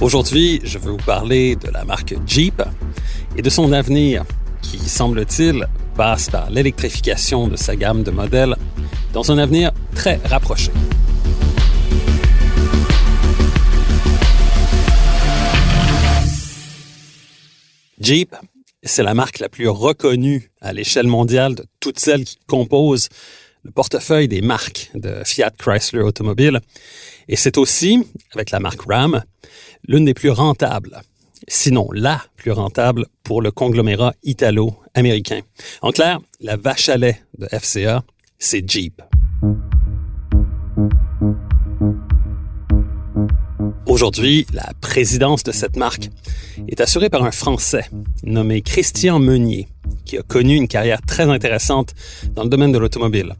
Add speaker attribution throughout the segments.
Speaker 1: Aujourd'hui, je veux vous parler de la marque Jeep et de son avenir qui, semble-t-il, passe par l'électrification de sa gamme de modèles dans un avenir très rapproché. Jeep, c'est la marque la plus reconnue à l'échelle mondiale de toutes celles qui composent le portefeuille des marques de Fiat Chrysler Automobile. Et c'est aussi, avec la marque Ram, l'une des plus rentables, sinon la plus rentable pour le conglomérat italo-américain. En clair, la vache à lait de FCA, c'est Jeep. Aujourd'hui, la présidence de cette marque est assurée par un Français nommé Christian Meunier, qui a connu une carrière très intéressante dans le domaine de l'automobile.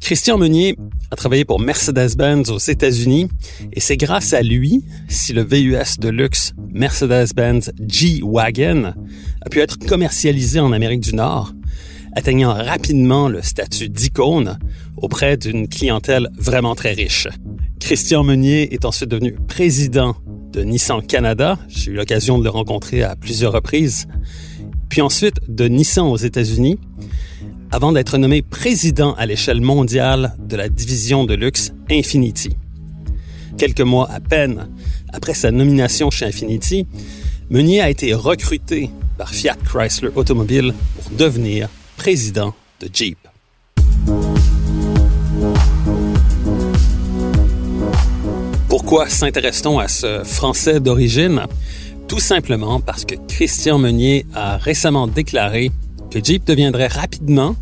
Speaker 1: Christian Meunier a travaillé pour Mercedes-Benz aux États-Unis et c'est grâce à lui si le VUS de luxe Mercedes-Benz G-Wagon a pu être commercialisé en Amérique du Nord, atteignant rapidement le statut d'icône auprès d'une clientèle vraiment très riche. Christian Meunier est ensuite devenu président de Nissan Canada. J'ai eu l'occasion de le rencontrer à plusieurs reprises. Puis ensuite de Nissan aux États-Unis, avant d'être nommé président à l'échelle mondiale de la division de luxe Infinity. Quelques mois à peine après sa nomination chez Infinity, Meunier a été recruté par Fiat Chrysler Automobile pour devenir président de Jeep. Pourquoi s'intéresse-t-on à ce Français d'origine? Tout simplement parce que Christian Meunier a récemment déclaré que Jeep deviendrait rapidement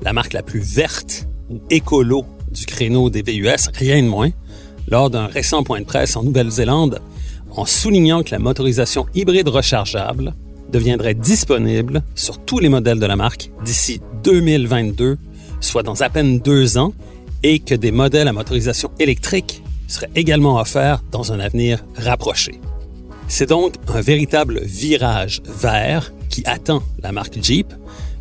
Speaker 1: la marque la plus verte ou écolo du créneau des VUS, rien de moins, lors d'un récent point de presse en Nouvelle-Zélande, en soulignant que la motorisation hybride rechargeable deviendrait disponible sur tous les modèles de la marque d'ici 2022, soit dans à peine deux ans, et que des modèles à motorisation électrique seraient également offerts dans un avenir rapproché. C'est donc un véritable virage vert qui attend la marque Jeep,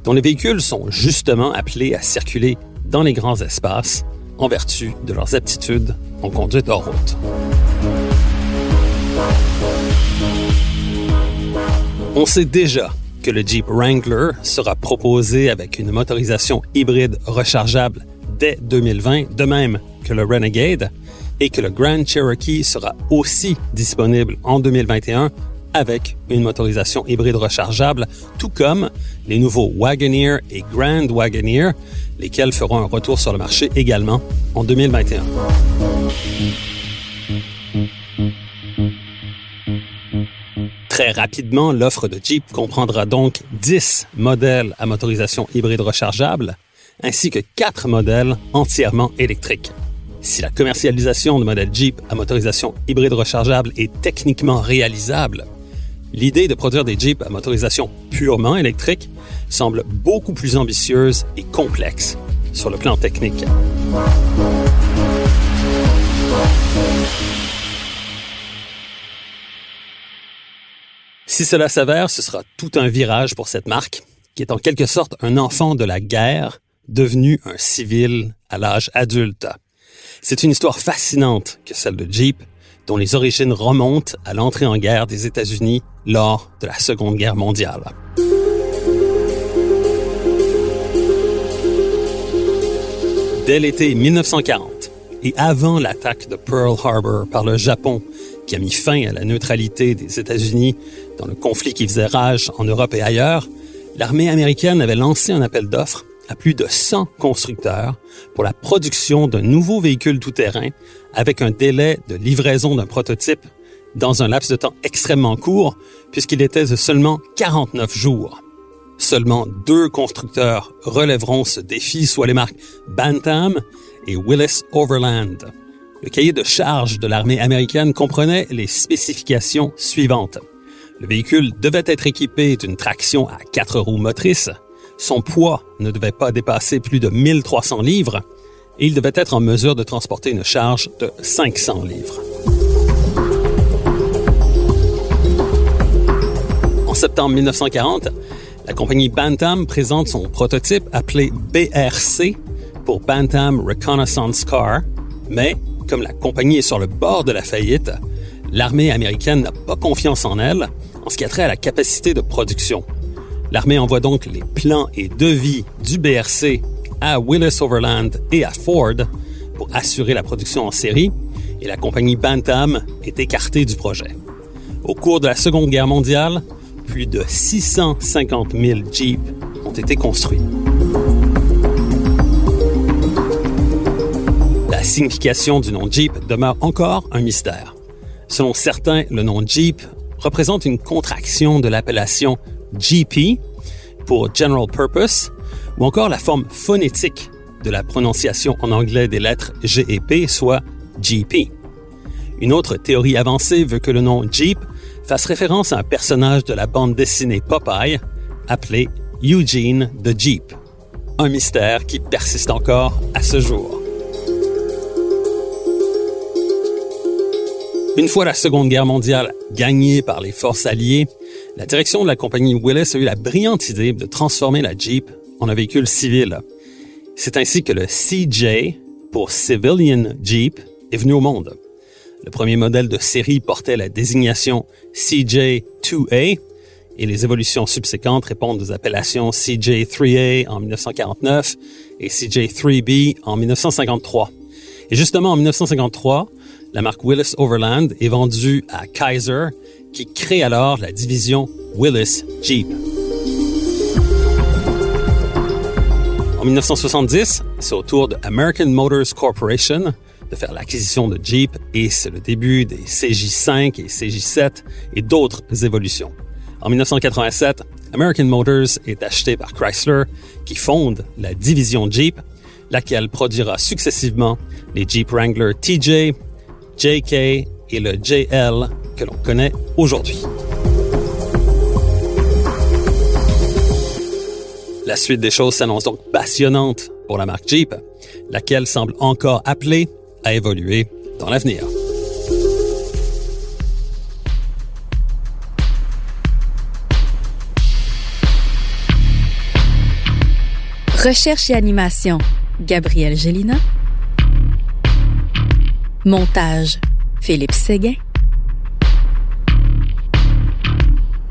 Speaker 1: dont les véhicules sont justement appelés à circuler dans les grands espaces en vertu de leurs aptitudes en conduite hors route. On sait déjà que le Jeep Wrangler sera proposé avec une motorisation hybride rechargeable dès 2020, de même que le Renegade, et que le Grand Cherokee sera aussi disponible en 2021 avec une motorisation hybride rechargeable, tout comme les nouveaux Wagoneer et Grand Wagoneer, lesquels feront un retour sur le marché également en 2021. Très rapidement, l'offre de Jeep comprendra donc 10 modèles à motorisation hybride rechargeable, ainsi que 4 modèles entièrement électriques. Si la commercialisation de modèles Jeep à motorisation hybride rechargeable est techniquement réalisable, l'idée de produire des Jeeps à motorisation purement électrique semble beaucoup plus ambitieuse et complexe sur le plan technique. Si cela s'avère, ce sera tout un virage pour cette marque, qui est en quelque sorte un enfant de la guerre devenu un civil à l'âge adulte. C'est une histoire fascinante que celle de Jeep, dont les origines remontent à l'entrée en guerre des États-Unis lors de la Seconde Guerre mondiale. Dès l'été 1940 et avant l'attaque de Pearl Harbor par le Japon, qui a mis fin à la neutralité des États-Unis dans le conflit qui faisait rage en Europe et ailleurs, l'armée américaine avait lancé un appel d'offres à plus de 100 constructeurs pour la production d'un nouveau véhicule tout-terrain avec un délai de livraison d'un prototype dans un laps de temps extrêmement court puisqu'il était de seulement 49 jours. Seulement deux constructeurs relèveront ce défi, soit les marques Bantam et Willis Overland. Le cahier de charge de l'armée américaine comprenait les spécifications suivantes. Le véhicule devait être équipé d'une traction à quatre roues motrices, son poids ne devait pas dépasser plus de 1300 livres et il devait être en mesure de transporter une charge de 500 livres. En septembre 1940, la compagnie Bantam présente son prototype appelé BRC pour Bantam Reconnaissance Car, mais comme la compagnie est sur le bord de la faillite, l'armée américaine n'a pas confiance en elle en ce qui a trait à la capacité de production. L'armée envoie donc les plans et devis du BRC à Willis Overland et à Ford pour assurer la production en série, et la compagnie Bantam est écartée du projet. Au cours de la Seconde Guerre mondiale, plus de 650 000 Jeeps ont été construits. La signification du nom Jeep demeure encore un mystère. Selon certains, le nom Jeep représente une contraction de l'appellation GP pour General Purpose, ou encore la forme phonétique de la prononciation en anglais des lettres G et P, soit GP. Une autre théorie avancée veut que le nom Jeep fasse référence à un personnage de la bande dessinée Popeye appelé Eugene the Jeep. Un mystère qui persiste encore à ce jour. Une fois la Seconde Guerre mondiale gagnée par les forces alliées, la direction de la compagnie Willis a eu la brillante idée de transformer la Jeep en un véhicule civil. C'est ainsi que le CJ, pour Civilian Jeep, est venu au monde. Le premier modèle de série portait la désignation CJ2A et les évolutions subséquentes répondent aux appellations CJ3A en 1949 et CJ3B en 1953. Et justement, en 1953, la marque Willis Overland est vendue à Kaiser, qui crée alors la division Willis Jeep. En 1970, c'est au tour de American Motors Corporation de faire l'acquisition de Jeep et c'est le début des CJ5 et CJ7 et d'autres évolutions. En 1987, American Motors est acheté par Chrysler qui fonde la division Jeep, laquelle produira successivement les Jeep Wrangler TJ, JK et le JL que l'on connaît aujourd'hui. La suite des choses s'annonce donc passionnante pour la marque Jeep, laquelle semble encore appelée à évoluer dans l'avenir.
Speaker 2: Recherche et animation, Gabriel Gélina. Montage, Philippe Séguin.